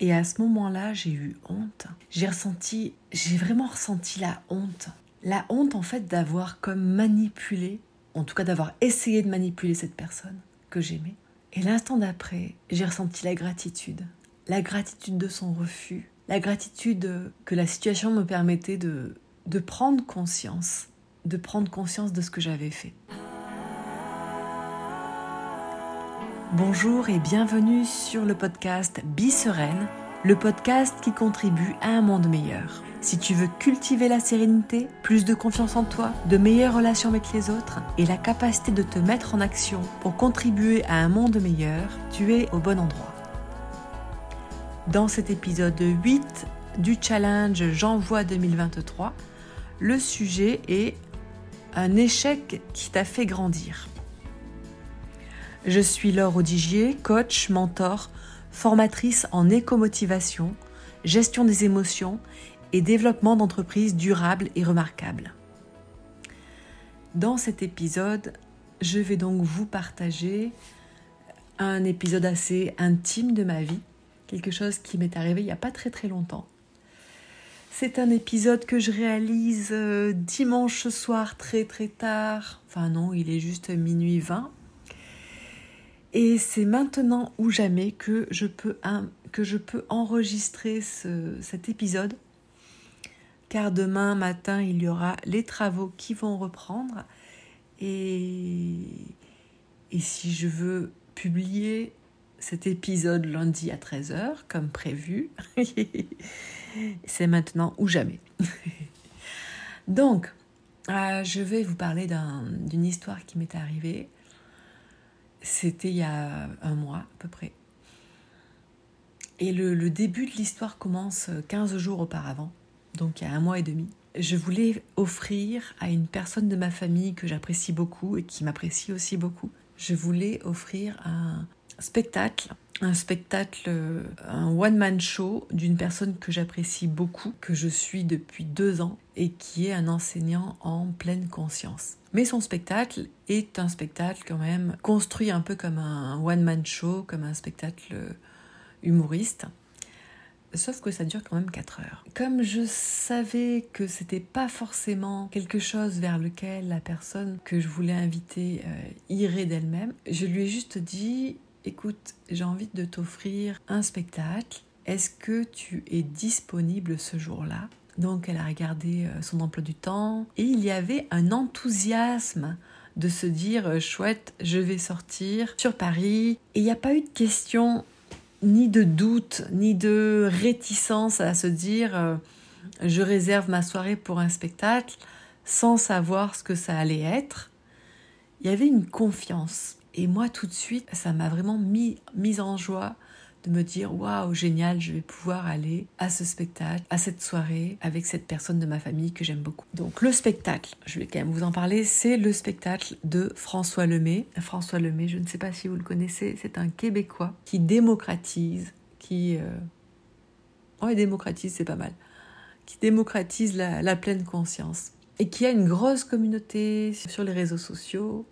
Et à ce moment-là, j'ai eu honte. J'ai ressenti, j'ai vraiment ressenti la honte. La honte en fait d'avoir comme manipulé, en tout cas d'avoir essayé de manipuler cette personne que j'aimais. Et l'instant d'après, j'ai ressenti la gratitude. La gratitude de son refus. La gratitude que la situation me permettait de, de prendre conscience. De prendre conscience de ce que j'avais fait. Bonjour et bienvenue sur le podcast Sereine, le podcast qui contribue à un monde meilleur. Si tu veux cultiver la sérénité, plus de confiance en toi, de meilleures relations avec les autres et la capacité de te mettre en action pour contribuer à un monde meilleur, tu es au bon endroit. Dans cet épisode 8 du challenge J'envoie 2023, le sujet est un échec qui t'a fait grandir. Je suis Laure Audigier, coach, mentor, formatrice en écomotivation, gestion des émotions et développement d'entreprises durables et remarquables. Dans cet épisode, je vais donc vous partager un épisode assez intime de ma vie, quelque chose qui m'est arrivé il n'y a pas très très longtemps. C'est un épisode que je réalise euh, dimanche soir très très tard. Enfin non, il est juste minuit 20 et c'est maintenant ou jamais que je peux, enregistrer cet épisode, car demain matin, il y aura les travaux qui vont reprendre. Et, et si je veux publier cet épisode lundi à 13h, comme prévu, c'est maintenant ou jamais. Donc, euh, je vais vous parler d'une histoire qui m'est arrivée c'était il y a un mois à peu près. Et le, début de l'histoire commence 15 jours auparavant, donc il y a un mois et demi. Je voulais offrir à une personne de ma famille que j'apprécie beaucoup et qui m'apprécie aussi beaucoup, je voulais offrir un spectacle un spectacle, un one-man show d'une personne que j'apprécie beaucoup, que je suis depuis deux ans et qui est un enseignant en pleine conscience. Mais son spectacle est un spectacle quand même construit un peu comme un one-man show, comme un spectacle humoriste. Sauf que ça dure quand même 4 heures. Comme je savais que c'était pas forcément quelque chose vers lequel la personne que je voulais inviter euh, irait d'elle-même, je lui ai juste dit écoute, j'ai envie de t'offrir un spectacle. Est-ce que tu es disponible ce jour-là? Donc elle a regardé euh, son emploi du temps et il y avait un enthousiasme de se dire euh, chouette, je vais sortir sur Paris. Et il n'y a pas eu de question ni de doute, ni de réticence à se dire euh, je réserve ma soirée pour un spectacle sans savoir ce que ça allait être. Il y avait une confiance. Et moi, tout de suite, ça m'a vraiment mis, mise en joie de me dire waouh, génial, je vais pouvoir aller à ce spectacle, à cette soirée avec cette personne de ma famille que j'aime beaucoup. Donc, le spectacle, je vais quand même vous en parler, c'est le spectacle de François Lemay. François Lemay, je ne sais pas si vous le connaissez, c'est un Québécois qui démocratise, qui. Euh... Oh, démocratise, c'est pas mal. Qui démocratise la pleine conscience et qui a une grosse communauté sur les réseaux sociaux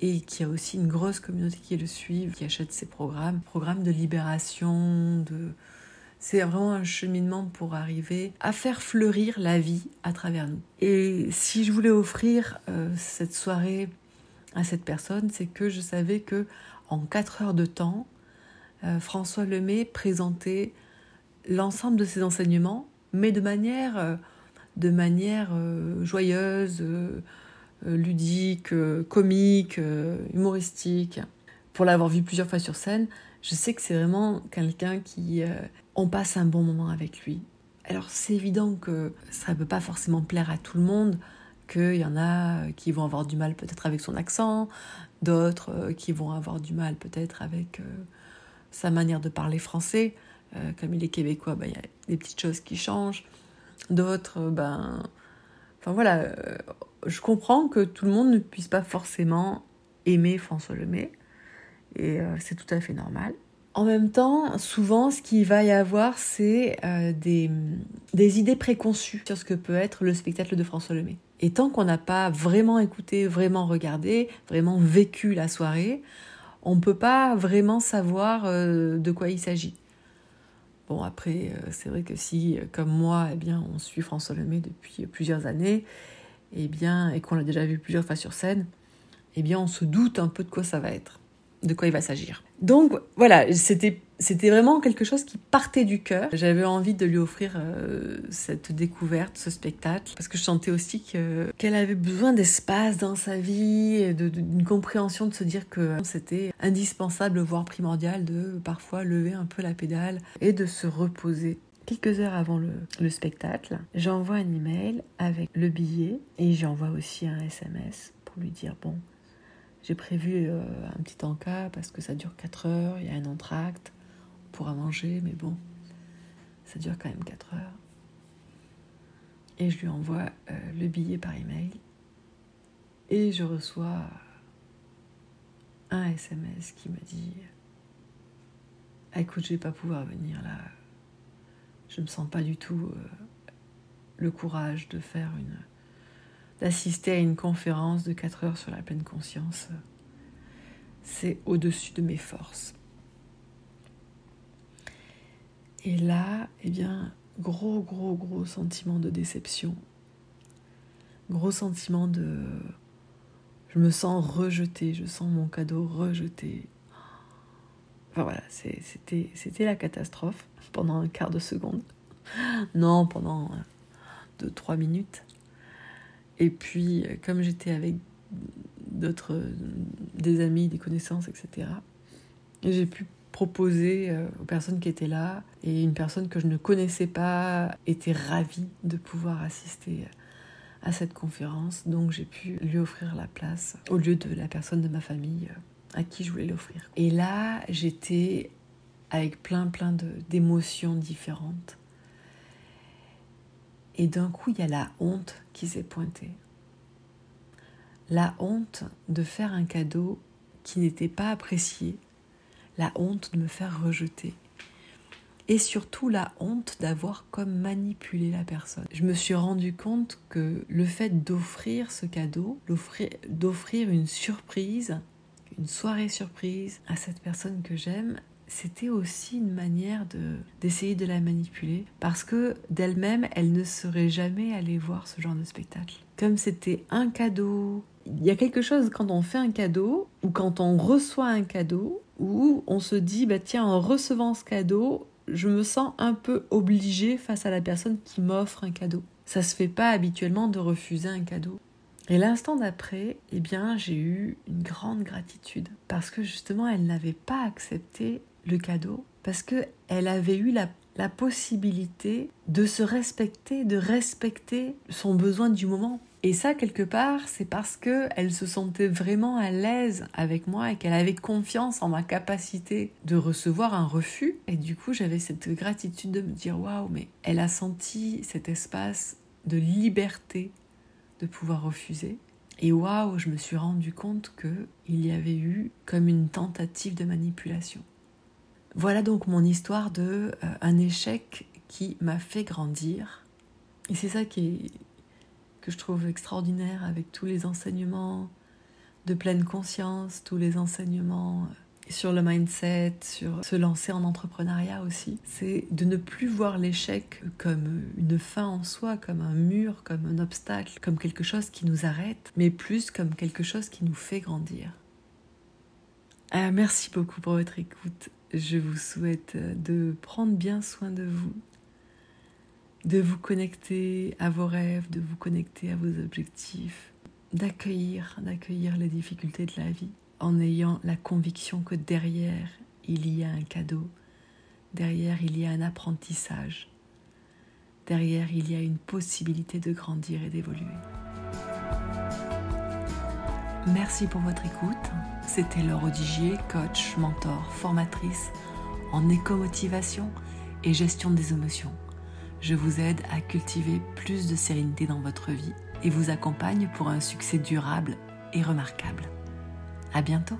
et qui a aussi une grosse communauté qui le suit, qui achète ses programmes, programmes de libération, de... C'est vraiment un cheminement pour arriver à faire fleurir la vie à travers nous. Et si je voulais offrir euh, cette soirée à cette personne, c'est que je savais que en quatre heures de temps, euh, François Lemay présentait l'ensemble de ses enseignements, mais de manière, euh, de manière joyeuse ludique, euh, comique, euh, humoristique. Pour l'avoir vu plusieurs fois sur scène, je sais que c'est vraiment quelqu'un qui... on passe un bon moment avec lui. Alors c'est évident que ça ne peut pas forcément plaire à tout le monde, qu'il y en a qui vont avoir du mal peut-être avec son accent, d'autres qui vont avoir du mal peut-être avec sa manière de parler français. comme il est québécois, ben, il y a des petites choses qui changent. D'autres, ben, enfin voilà, je comprends que tout le monde ne puisse pas forcément aimer François Lemay, et euh, c'est tout à fait normal. En même temps, souvent, ce qu'il va y avoir, c'est euh, des, idées préconçues sur ce que peut être le spectacle de François Lemay. Et tant qu'on n'a pas vraiment écouté, vraiment regardé, vraiment vécu la soirée, on ne peut pas vraiment savoir euh, de quoi il s'agit. Bon, après, c'est vrai que si, comme moi, eh bien, on suit François Lemay depuis plusieurs années, eh bien, et qu'on l'a déjà vu plusieurs fois sur scène, eh bien, on se doute un peu de quoi ça va être, de quoi il va s'agir. Donc voilà, c'était c'était vraiment quelque chose qui partait du cœur. J'avais envie de lui offrir euh, cette découverte, ce spectacle, parce que je sentais aussi qu'elle avait besoin d'espace dans sa vie, d'une compréhension de se dire que c'était indispensable, voire primordial, de parfois lever un peu la pédale et de se reposer. Quelques heures avant le, le spectacle, j'envoie un email avec le billet et j'envoie aussi un SMS pour lui dire bon, j'ai prévu euh, un petit encas parce que ça dure 4 heures, il y a un entracte, on pourra manger, mais bon, ça dure quand même 4 heures. Et je lui envoie euh, le billet par email et je reçois un SMS qui me dit Écoute, je vais pas pouvoir venir là. Je me sens pas du tout euh, le courage de faire une d'assister à une conférence de 4 heures sur la pleine conscience, c'est au-dessus de mes forces. Et là, eh bien, gros, gros, gros sentiment de déception. Gros sentiment de... Je me sens rejetée, je sens mon cadeau rejeté. Enfin voilà, c'était la catastrophe pendant un quart de seconde. Non, pendant deux, trois minutes. Et puis, euh, comme j'étais avec d'autres, euh, des amis, des connaissances, etc., j'ai pu proposer euh, aux personnes qui étaient là, et une personne que je ne connaissais pas était ravie de pouvoir assister à cette conférence, donc j'ai pu lui offrir la place au lieu de la personne de ma famille à qui je voulais l'offrir. Et là, j'étais avec plein plein d'émotions différentes. Et d'un coup, il y a la honte qui s'est pointée. La honte de faire un cadeau qui n'était pas apprécié. La honte de me faire rejeter. Et surtout la honte d'avoir comme manipulé la personne. Je me suis rendu compte que le fait d'offrir ce cadeau, d'offrir une surprise, une soirée surprise à cette personne que j'aime, c'était aussi une manière de d'essayer de la manipuler parce que d'elle-même, elle ne serait jamais allée voir ce genre de spectacle. Comme c'était un cadeau, il y a quelque chose quand on fait un cadeau ou quand on reçoit un cadeau où on se dit bah tiens en recevant ce cadeau, je me sens un peu obligée face à la personne qui m'offre un cadeau. Ça se fait pas habituellement de refuser un cadeau. Et l'instant d'après, eh bien, j'ai eu une grande gratitude parce que justement, elle n'avait pas accepté le cadeau parce que elle avait eu la, possibilité de se respecter, de respecter son besoin du moment. Et ça, quelque part, c'est parce que elle se sentait vraiment à l'aise avec moi et qu'elle avait confiance en ma capacité de recevoir un refus. Et du coup, j'avais cette gratitude de me dire waouh, mais elle a senti cet espace de liberté de pouvoir refuser. Et waouh, je me suis rendu compte que il y avait eu comme une tentative de manipulation. Voilà donc mon histoire de euh, un échec qui m'a fait grandir. Et c'est ça qui est, que je trouve extraordinaire avec tous les enseignements de pleine conscience, tous les enseignements euh, sur le mindset, sur se lancer en entrepreneuriat aussi, c'est de ne plus voir l'échec comme une fin en soi, comme un mur, comme un obstacle, comme quelque chose qui nous arrête, mais plus comme quelque chose qui nous fait grandir. Euh, merci beaucoup pour votre écoute je vous souhaite de prendre bien soin de vous, de vous connecter à vos rêves, de vous connecter à vos objectifs, d'accueillir, d'accueillir les difficultés de la vie en ayant la conviction que derrière il y a un cadeau, derrière il y a un apprentissage, derrière il y a une possibilité de grandir et d'évoluer. Merci pour votre écoute. C'était Laure Odigier, coach, mentor, formatrice en éco-motivation et gestion des émotions. Je vous aide à cultiver plus de sérénité dans votre vie et vous accompagne pour un succès durable et remarquable. À bientôt!